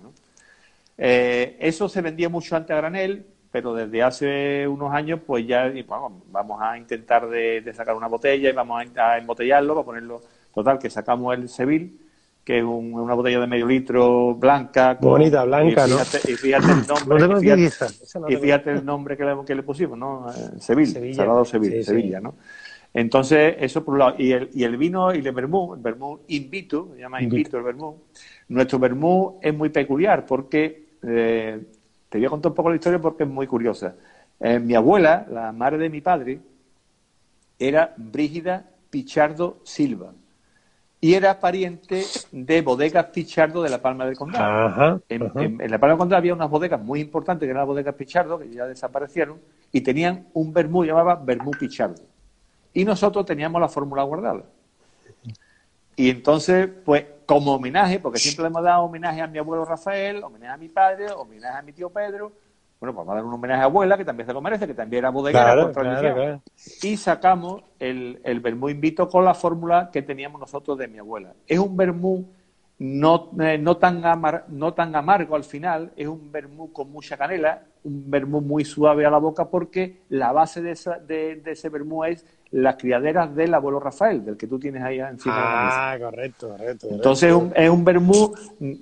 A: Eh, eso se vendía mucho antes a granel, pero desde hace unos años pues ya vamos a intentar de, sacar una botella y vamos a, embotellarlo para ponerlo total que sacamos el Seville que es un- una botella de medio litro blanca. con-
B: Bonita, blanca,
A: y
B: ¿no?
A: Y fíjate el
B: No
A: nombre. y fíjate-
B: no
A: y el nombre que le, que le pusimos, ¿no? Eh, Sevilla,
B: Sevilla. Sí, sí.
A: Sevilla, ¿no? Entonces, eso por un lado. Y el, y el vino y el vermú, el vermú invito, se llama invito el vermú. Nuestro vermú es muy peculiar porque, eh, te voy a contar un poco la historia porque es muy curiosa. Eh, mi abuela, la madre de mi padre, era Brígida Pichardo Silva y era pariente de bodegas Pichardo de la Palma del Condado.
B: Ajá,
A: En,
B: ajá.
A: en- en la Palma del Condado había unas bodegas muy importantes que eran las bodegas Pichardo, que ya desaparecieron, y tenían un vermú, llamaba vermú Pichardo. Y nosotros teníamos la fórmula guardada. Y entonces, pues, como homenaje, porque siempre le hemos dado homenaje a mi abuelo Rafael, homenaje a mi padre, homenaje a mi tío Pedro, bueno, pues vamos a dar un homenaje a abuela, que también se lo merece, que también era bodeguera
B: Claro,
A: por tradición.
B: claro, claro.
A: Y sacamos el, el vermú invito con la fórmula que teníamos nosotros de mi abuela. Es un vermú no, eh, no, tan amar- no tan amargo al final, es un vermú con mucha canela, un vermú muy suave a la boca porque la base de, esa- de, de ese vermú es las criaderas del abuelo Rafael, del que tú tienes ahí encima de la mesa.
B: Ah, correcto, correcto.
A: Entonces es un, es un vermú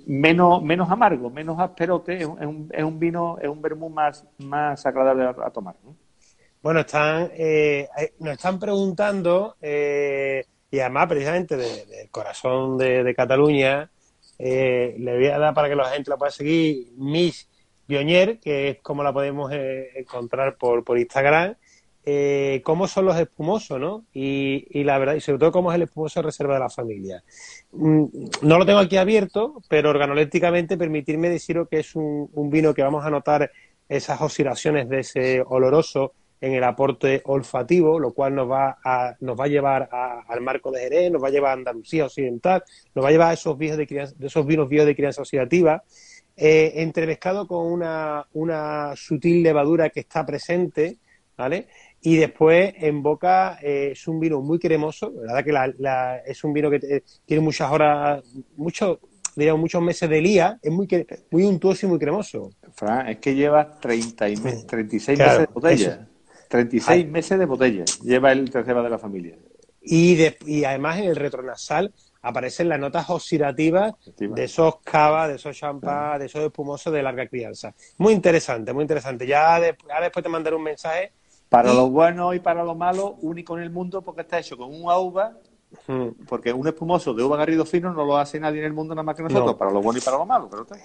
A: menos, menos amargo, menos asperote, es un, es un, es un vino, es un vermú más, más agradable a, a tomar. ¿no?
B: Bueno, están, eh, eh, nos están preguntando, eh, y además precisamente de- del corazón de, de Cataluña, eh, le voy a dar para que la gente la pueda seguir, Miss Bionier, que es como la podemos eh, encontrar por, por Instagram, eh, cómo son los espumosos, ¿no? Y, la verdad, y sobre todo cómo es el espumoso reserva de la familia. Mm, No lo tengo aquí abierto, pero organolépticamente permitirme deciros que es un, vino que vamos a notar esas oscilaciones de ese oloroso en el aporte olfativo, lo cual nos va a, nos va a llevar a- al marco de Jerez, nos va a llevar a Andalucía Occidental, nos va a llevar a esos vinos viejos de crianza oxidativa, eh, entremezclado con una, una sutil levadura que está presente, ¿vale? Y después en boca eh, es un vino muy cremoso, la verdad que la- la- es un vino que te- tiene muchas horas, muchos, digamos, muchos meses de lía, es muy, muy untuoso y muy cremoso.
A: Fran, es que lleva 30 y me- 36
B: Claro,
A: meses de botella.
B: eso.
A: 36
B: Ay.
A: meses de botella lleva el reserva de la familia.
B: Y, de- y además en el retronasal aparecen las notas oxidativas
A: Oxidativas.
B: de esos cava, de esos champán, de esos espumosos de larga crianza. Muy interesante, muy interesante. Ya, de- ya después te mandaré un mensaje.
A: Para lo bueno y para lo malo, único en el mundo porque está hecho con una uva,
B: Mm.
A: porque un espumoso de uva garrido fino no lo hace nadie en el mundo nada más que nosotros,
B: No.
A: para lo bueno y para lo malo. Pero está.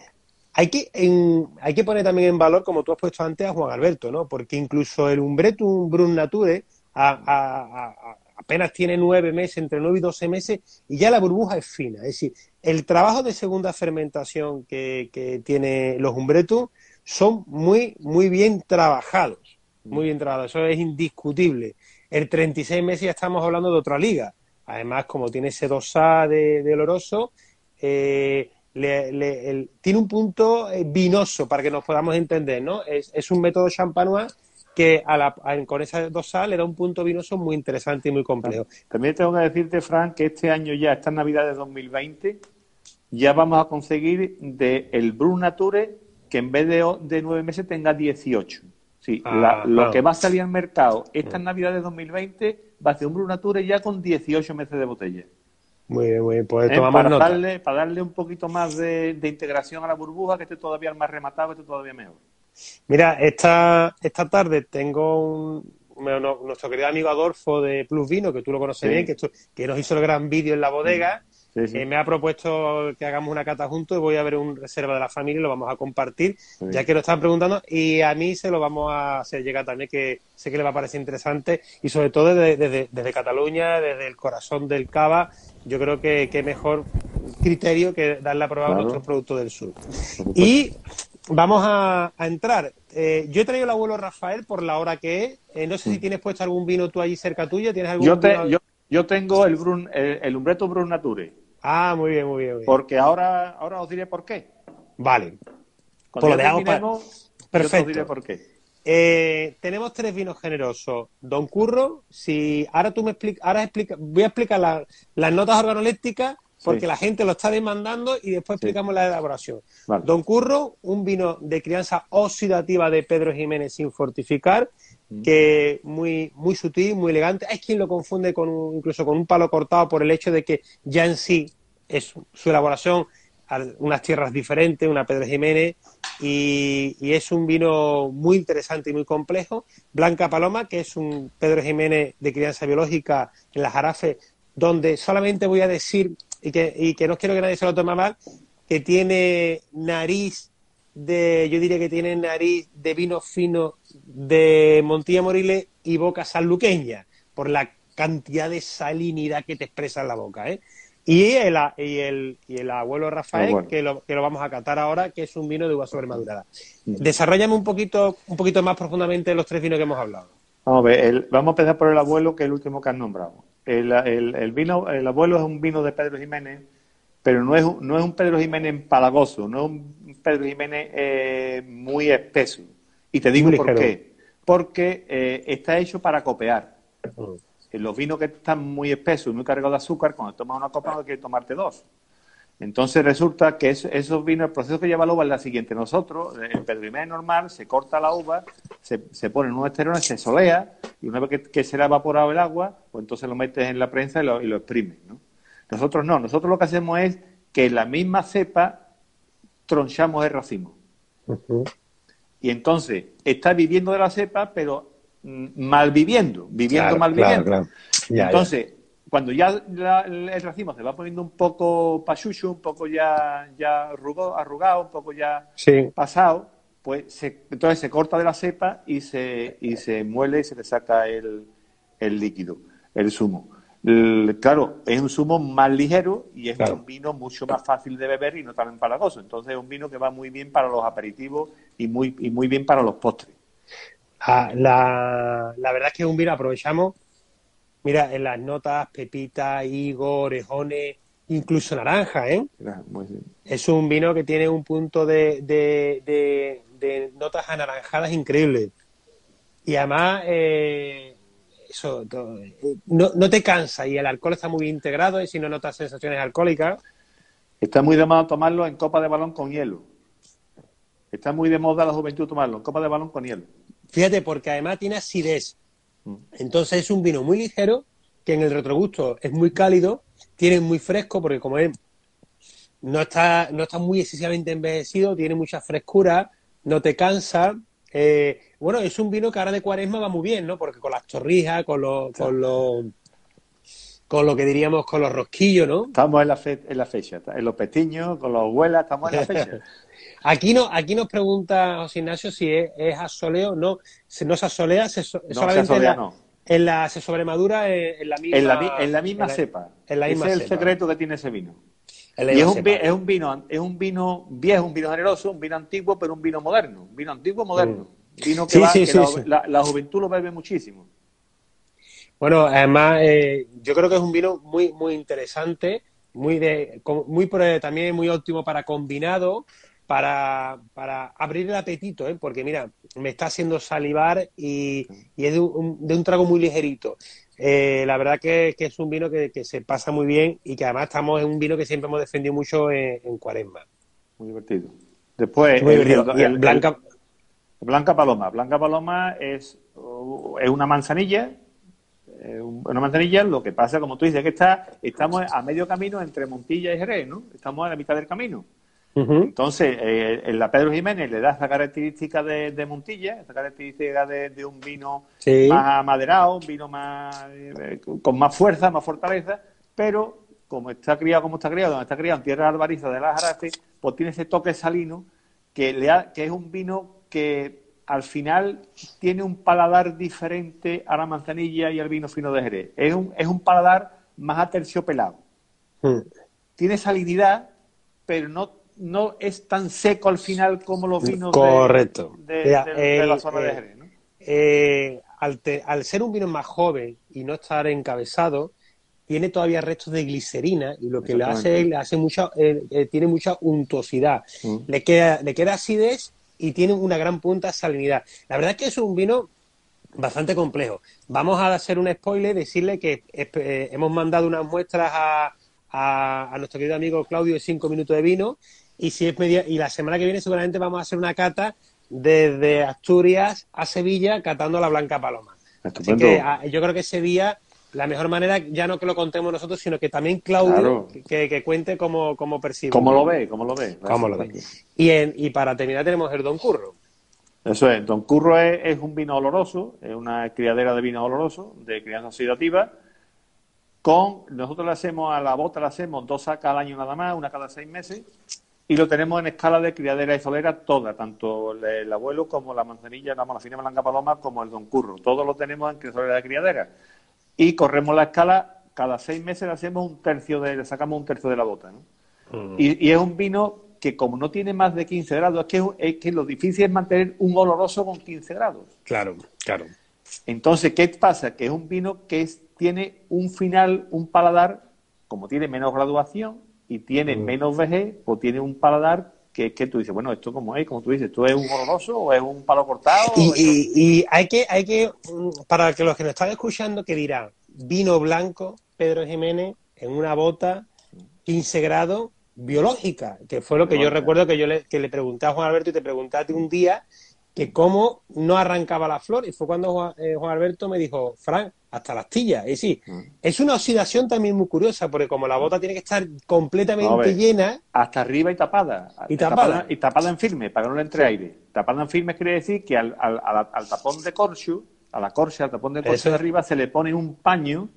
B: Hay que, en- hay que poner también en valor, como tú has puesto antes, a Juan Alberto, ¿no? Porque incluso el Umbretum Brun Nature a- a- a- a- apenas tiene nueve meses, entre nueve y doce meses, y ya la burbuja es fina. Es decir, el trabajo de segunda fermentación que, que tiene los Umbretum son muy, muy bien trabajados. Muy bien trabajados, eso es indiscutible. El 36 meses ya estamos hablando de otra liga. Además, como tiene ese 2A de, de oloroso, eh, le- le- el- tiene un punto eh, vinoso para que nos podamos entender, ¿no? Es, es un método champanois que a la- con esa dosal le da un punto vinoso muy interesante y muy complejo.
A: También tengo que decirte, Fran, que este año ya, esta Navidad de 2020, ya vamos a conseguir de el Brun Nature que en vez de, de nueve meses tenga 18. Sí,
B: Ah,
A: la- lo que va a salir al mercado esta Navidad de 2020 va a ser un Brun Nature ya con 18 meses de botella.
B: Muy bien, muy bien. Pues
A: ¿eh?
B: tomamos
A: para,
B: nota.
A: darle, para darle un poquito más de, de integración a la burbuja, que esté todavía más rematado, que esté todavía mejor.
B: Mira, esta, esta tarde tengo un, bueno, nuestro querido amigo Adolfo de Plus Vino, que tú lo conoces
A: Sí.
B: bien, que, esto- que nos hizo el gran vídeo en la bodega.
A: Sí, sí.
B: Eh, me ha propuesto que hagamos una cata juntos y voy a ver un reserva de la familia y lo vamos a compartir, ya que lo están preguntando y a mí se lo vamos a hacer llegar también, que sé que le va a parecer interesante y sobre todo desde, desde, desde Cataluña, desde el corazón del cava, yo creo que qué mejor criterio que darle a probar
A: Claro.
B: nuestros productos del sur. Y vamos a, a entrar. Eh, yo he traído el abuelo Rafael por la hora que es. Eh, no sé si tienes puesto algún vino tú allí cerca tuya. ¿Tienes algún
A: Mm. Yo, te-
B: vino?
A: yo, yo tengo el, Brun, el, el Umbreto Brun Nature,
B: Ah, muy bien, muy bien. muy bien.
A: porque ahora, ahora os diré por qué.
B: Vale.
A: Cuando
B: Pues lo dejamos para-
A: yo
B: Perfecto.
A: os diré por qué.
B: Eh, tenemos tres vinos generosos. Don Curro, si ahora tú me explicas, ahora explica, voy a explicar la- las notas organolépticas porque
A: Sí.
B: la gente lo está demandando y después explicamos la elaboración.
A: Vale.
B: Don Curro, un vino de crianza oxidativa de Pedro Jiménez sin fortificar. Que muy, muy sutil, muy elegante. Hay quien lo confunde con un- incluso con un palo cortado por el hecho de que ya en sí es su elaboración unas tierras diferentes, una Pedro Jiménez, y, es un vino muy interesante y muy complejo. Blanca Paloma, que es un Pedro Jiménez de crianza biológica en la Jarafe, donde solamente voy a decir, y que, y que no quiero que nadie se lo tome mal, que tiene nariz de, yo diría que tiene nariz de vino fino de Montilla Moriles y boca sanluqueña, por la cantidad de salinidad que te expresa en la boca, ¿eh? Y el, y el, y el abuelo Rafael, que, lo, que lo vamos a catar ahora, que es un vino de uva sobremadurada. Mm. Desarrollame un poquito, un poquito más profundamente los tres vinos que hemos hablado.
A: Vamos a ver, vamos a empezar por el abuelo, que es el último que has nombrado. El, el, vino, el abuelo es un vino de Pedro Jiménez, pero no es, no es un Pedro Jiménez empalagoso, no es un Pedro Jiménez eh, muy espeso. Y te digo por qué. Porque eh, está hecho para copiar. Mm los vinos que están muy espesos y muy cargados de azúcar, cuando tomas una copa no quieres tomarte dos. Entonces resulta que esos vinos, el proceso que lleva la uva es la siguiente. Nosotros, en Pedro normal, se corta la uva, se, se ponen unos esterones, se solea, y una vez que, se le ha evaporado el agua, pues entonces lo metes en la prensa y lo, y exprimes. Nosotros no, nosotros lo que hacemos es que la misma cepa tronchamos el racimo. Y entonces está viviendo de la cepa, pero mal viviendo, viviendo mal viviendo. Entonces, cuando ya el racimo se va poniendo un poco pachucho, un poco ya, ya arrugado, un poco ya pasado, pues se, entonces se corta de la cepa y se, y se muele y se le saca el, el líquido, el zumo. Claro, es un zumo más ligero y es un vino mucho más fácil de beber y no tan empalagoso. Entonces es un vino que va muy bien para los aperitivos y muy, y muy bien para los postres.
B: Ah, la, la, verdad es que es un vino, aprovechamos, mira, en las notas, pepita, higo, orejones, incluso naranja, ¿eh? Es un vino que tiene un punto de, de, notas anaranjadas increíble. Y además, eh, eso, no, no, te cansa y el alcohol está muy integrado y si no notas sensaciones alcohólicas.
A: Está muy de moda tomarlo en copa de balón con hielo. Está muy de moda la juventud tomarlo en copa de balón con hielo.
B: Fíjate, porque además tiene acidez. Mm. Entonces es un vino muy ligero, que en el retrogusto es muy cálido, tiene muy fresco, porque como es, no está, no está muy excesivamente envejecido, tiene mucha frescura, no te cansa. Eh, bueno, es un vino que ahora de cuaresma va muy bien, ¿no? Porque con las torrijas, con los, con los con lo que diríamos con los rosquillos, ¿no?
A: Estamos en la, en la fecha, en los pestiños, con los abuelas, estamos en la fecha.
B: Aquí, no, aquí nos pregunta José Ignacio si es, es asoleo. No, no se asolea, se, solamente en, la, en la, se sobremadura en, la misma,
A: en la, misma cepa. Ese es el secreto que tiene ese vino. Y es un, es un, vino, es un vino viejo, un vino generoso, un vino antiguo, pero un vino moderno. Un vino antiguo moderno. Mm. Vino que, va, la, la, juventud lo bebe muchísimo.
B: Bueno, además, eh, yo creo que es un vino muy, muy interesante, muy de, muy también muy óptimo para combinado para, para abrir el apetito, ¿eh? porque mira, me está haciendo salivar y, es de un, de un, trago muy ligerito. Eh, la verdad que, es un vino que, se pasa muy bien y que además estamos en un vino que siempre hemos defendido mucho en, en Cuaresma.
A: Muy divertido. Después, el, Blanca... Blanca Paloma. Blanca Paloma es, es una manzanilla, una manzanilla, lo que pasa, como tú dices, que está, estamos a medio camino entre Montilla y Jerez, ¿no? Estamos a la mitad del camino. Entonces, eh, en la Pedro Jiménez le da esa característica de, Montilla, esa característica de, un vino más amaderado, un vino más eh, con más fuerza, más fortaleza, pero como está criado como está criado, donde está criado en tierra albariza de la Jarafe, pues tiene ese toque salino que, le que es un vino que al final tiene un paladar diferente a la manzanilla y al vino fino de Jerez. Es un, es un paladar más aterciopelado. Hmm. Tiene salinidad, pero no no es tan seco al final como los vinos
B: Correcto.
A: De, la zona de Jerez.
B: Eh, al, ser un vino más joven y no estar encabezado, tiene todavía restos de glicerina y lo que le hace, le hace mucha, eh, eh, tiene mucha untuosidad. Mm. Le, queda, le queda acidez y tiene una gran punta de salinidad. La verdad es que es un vino bastante complejo. Vamos a hacer un spoiler, decirle que hemos mandado unas muestras a, a, nuestro querido amigo Claudio de 5 minutos de vino y si es media, y la semana que viene seguramente vamos a hacer una cata desde Asturias a Sevilla catando la Blanca Paloma. Así que ah, yo creo que ese día la mejor manera ya no que lo contemos nosotros, sino que también Claudio
A: Claro.
B: que, que cuente cómo, cómo percibe.
A: ¿Cómo lo ve? ¿Cómo lo ve?
B: ¿Cómo lo ve? Y, en- y para terminar tenemos el Don Curro.
A: Eso es, Don Curro es, es un vino oloroso, es una criadera de vino oloroso, de crianza oxidativa. Con, nosotros le hacemos a la bota, le hacemos dos sacas al año nada más, una cada seis meses, y lo tenemos en escala de criadera y solera toda, tanto el, el abuelo como la manzanilla, la malafina blanca paloma, como el Don Curro. Todos lo tenemos en solera de criadera. Y corremos la escala, cada seis meses le hacemos un tercio de, le sacamos un tercio de la bota, ¿no? Y, y es un vino que como no tiene más de 15 grados, es que, es que lo difícil es mantener un oloroso con 15 grados.
B: Claro, claro.
A: Entonces, ¿qué pasa? Que es un vino que es- tiene un final, un paladar, como tiene menos graduación y tiene menos vejez, pues tiene un paladar que es que tú dices, bueno, ¿esto cómo es? Como tú dices, ¿esto es un oloroso o es un palo cortado?
B: Y,
A: ¿Esto-
B: y- y hay que, hay que, mm, para que los que nos están escuchando, que dirán, vino blanco, Pedro Jiménez, en una bota, 15 grados, biológica, que fue lo que yo recuerdo que yo le, que le pregunté a Juan Alberto y te ti un día que cómo no arrancaba la flor y fue cuando Juan, eh, Juan Alberto me dijo, Fran, hasta la astilla. Y sí,
A: Mm.
B: es una oxidación también muy curiosa porque como la bota tiene que estar completamente
A: ver.
B: llena,
A: hasta arriba y tapada.
B: Y tapada.
A: Y tapada en firme, para que no le entre aire. Tapada en firme quiere decir que al, al- a la- al tapón de corcho, a la corcha, al tapón de corcho
B: Eso
A: de
B: es.
A: arriba, se le pone un paño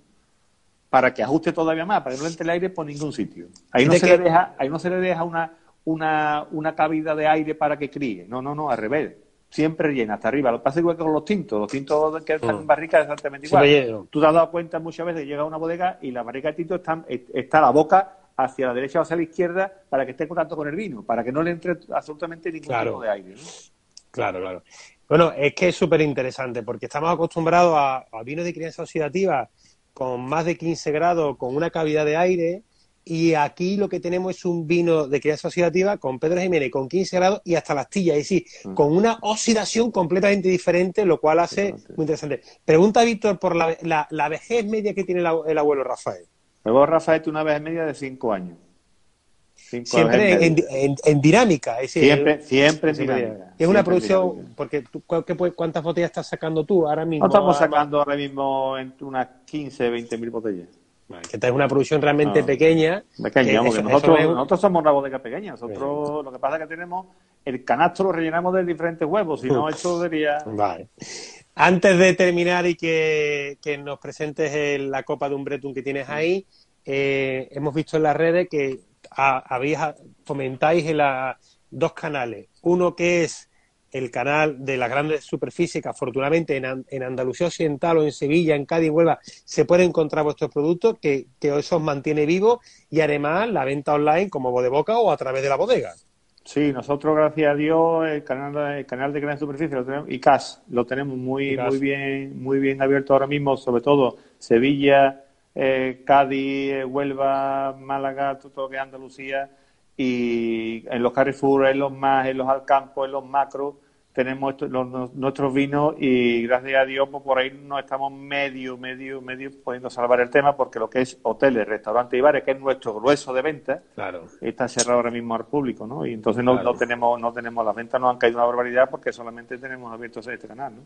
A: para que ajuste todavía más, para que no le entre el aire por ningún sitio. Ahí no
B: ¿De
A: se le deja, ahí no se le deja una, una, una cavidad de aire para que críe. No, no, no, al revés. Siempre llena hasta arriba. Lo que pasa igual que con los tintos. Los tintos que están en barrica es exactamente igual. Tú te has dado cuenta muchas veces que llega a una bodega y la barrica de tinto está, está la boca hacia la derecha o hacia la izquierda para que esté en contacto con el vino, para que no le entre absolutamente ningún
B: Claro.
A: tipo de aire. ¿no?
B: Claro, claro. Bueno, es que es súper interesante porque estamos acostumbrados a, a vinos de crianza oxidativa con más de 15 grados, con una cavidad de aire, y aquí lo que tenemos es un vino de crianza oxidativa con Pedro Jiménez con 15 grados y hasta la astilla, es decir, con una oxidación completamente diferente, lo cual hace muy interesante. Pregunta Víctor por la, la- la vejez media que tiene el, ab- el abuelo Rafael.
A: Luego Rafael una vez en media de cinco años. Cinco
B: Siempre en, en- en dinámica, es decir,
A: Siempre, siempre en dinámica.
B: Es una
A: Siempre
B: producción,
A: dinámica.
B: porque tú, ¿cu- qué pu- ¿cuántas botellas estás sacando tú ahora mismo?
A: No estamos
B: Ahora-
A: sacando ahora mismo entre unas 15, 20 mil botellas.
B: Vale, que esta es una producción realmente
A: Ah.
B: pequeña.
A: Pequeña,
B: que eso-
A: nosotros,
B: eso es-
A: nosotros somos una bodega pequeña. Nosotros lo que pasa es que tenemos el canastro lo rellenamos de diferentes huevos, si no esto sería...
B: Vale. Antes de terminar y que, que nos presentes el- la copa de un Breton que tienes ahí, eh, hemos visto en las redes que a- habéis, fomentáis en la- dos canales. Uno que es el canal de las grandes superficies, que afortunadamente en, en Andalucía Occidental o en Sevilla, en Cádiz, Huelva, se pueden encontrar vuestros productos, que, que eso os mantiene vivos, y además la venta online como Bodeboca o a través de la bodega.
A: Sí, nosotros, gracias a Dios, el canal, el canal de gran superficie lo tenemos, y CAS lo tenemos muy, muy bien, muy bien abierto ahora mismo, sobre todo Sevilla, eh, Cádiz, eh, Huelva, Málaga, todo lo que es Andalucía, y en los Carrefour, en los más, en los Alcampos, en los macros, tenemos esto- los- los- nuestros vinos y gracias a Dios pues, por ahí nos estamos medio, medio, medio pudiendo salvar el tema porque lo que es hoteles, restaurantes y bares, que es nuestro grueso de venta,
B: Claro.
A: está cerrado ahora mismo al público, ¿no? Y entonces no,
B: Claro.
A: no tenemos, no tenemos, las ventas nos han caído una barbaridad porque solamente tenemos abierto este canal, ¿no?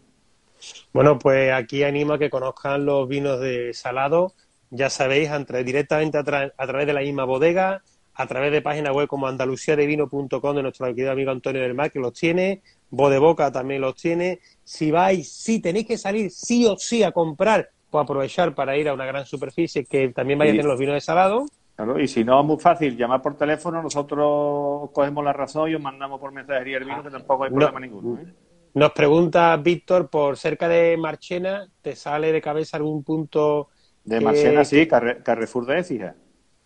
B: Bueno, pues aquí animo a que conozcan los vinos de Salado. Ya sabéis, entre, directamente a, tra- a través de la misma bodega, a través de página web como andaluciadevino.com de nuestro querido amigo Antonio del Mar, que los tiene. Bodeboca también los tiene. Si vais, si tenéis que salir sí o sí a comprar o aprovechar para ir a una gran superficie que también vaya a tener los vinos de Salado.
A: Claro, y si no es muy fácil llamar por teléfono, nosotros cogemos la razón y os mandamos por mensajería el vino, que tampoco hay
B: No.
A: problema ninguno. ¿eh?
B: Nos pregunta Víctor, por cerca de Marchena, ¿te sale de cabeza algún punto
A: De Marchena, sí, Carre- Carrefour de Écija.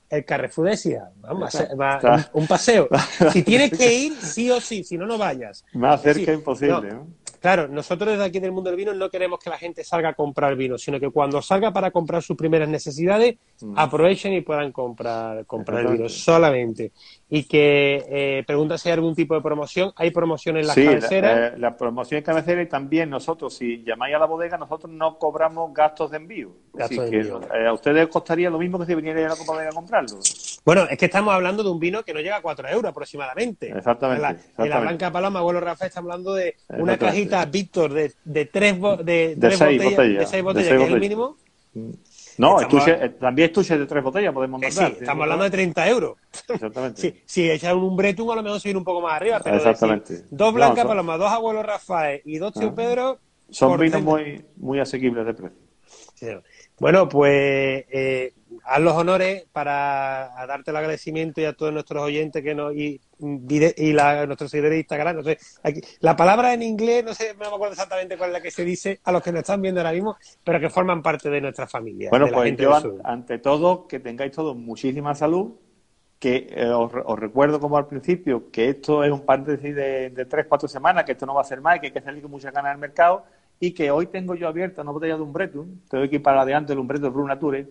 B: El Carrefour de. Vamos,
A: Está-
B: va-
A: está.
B: un, un paseo. Si tienes que ir, sí o sí, si no, no vayas.
A: Más cerca imposible,
B: no.
A: ¿no?
B: Claro, nosotros desde aquí del mundo del vino no queremos que la gente salga a comprar vino, sino que cuando salga para comprar sus primeras necesidades, aprovechen y puedan comprar, comprar el vino solamente. Y que eh, pregunta si hay algún tipo de promoción. ¿Hay promoción en las
A: Sí, la,
B: cabeceras?
A: eh, la promoción en cabecera y también nosotros, si llamáis a la bodega, nosotros no cobramos gastos de envío.
B: Gastos
A: Así
B: de
A: que eh, a ustedes costaría lo mismo que si vinierais a la bodega a comprarlo.
B: Bueno, es que estamos hablando de un vino que no llega a 4 euros aproximadamente.
A: Exactamente,
B: En la, en la
A: exactamente.
B: Blanca Paloma, abuelo Rafael, estamos hablando de una cajita, Víctor, de, de tres, bo- de,
A: De
B: tres
A: seis
B: botellas,
A: botellas,
B: de seis
A: de
B: botellas,
A: seis
B: que es el mínimo.
A: No,
B: Estamos-
A: estuche- eh, también estuches de tres botellas podemos
B: Eh, sí,
A: mandar.
B: estamos hablando de 30 euros.
A: Exactamente.
B: Sí, si echas un Bretum, a lo mejor se viene un poco más arriba. Pero
A: Exactamente.
B: decir, dos
A: No,
B: blancas
A: son-
B: palomas, dos abuelos Rafael y dos tío
A: Ah.
B: Pedro.
A: Son vinos
B: 30.
A: muy, muy asequibles de precio.
B: Sí. Bueno, pues eh, haz los honores para a darte el agradecimiento y a todos nuestros oyentes que nos y, la- nuestros seguidores de Instagram. No sé, aquí, la palabra en inglés, no sé, no me acuerdo exactamente cuál es la que se dice a los que nos están viendo ahora mismo, pero que forman parte de nuestra familia.
A: Bueno,
B: de la
A: pues yo an- ante todo que tengáis todos muchísima salud, que eh, os, os recuerdo como al principio que esto es un paréntesis de, de tres, cuatro semanas, que esto no va a ser más que hay que salir con muchas ganas al mercado y que hoy tengo yo abierta una botella de Umbretum, te doy aquí para adelante el Umbretum Brut Nature,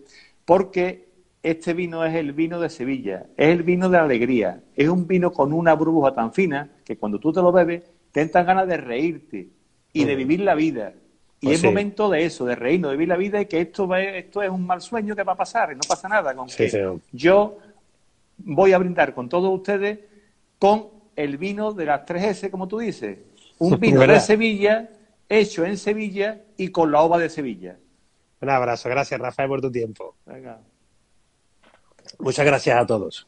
A: porque este vino es el vino de Sevilla, es el vino de la alegría, es un vino con una burbuja tan fina que cuando tú te lo bebes te entran ganas de reírte y de vivir la vida. Y
B: Pues
A: es
B: sí.
A: momento de eso, de reírnos, de vivir la vida y que esto, va- esto es un mal sueño que va a pasar y no pasa nada. Con
B: Sí,
A: que
B: señor.
A: yo voy a brindar con todos ustedes con el vino de las 3S, como tú dices. Un vino de. Sevilla, hecho en Sevilla y con la ova de Sevilla.
B: Un abrazo, gracias Rafael por tu tiempo.
A: Venga.
B: Muchas gracias a todos.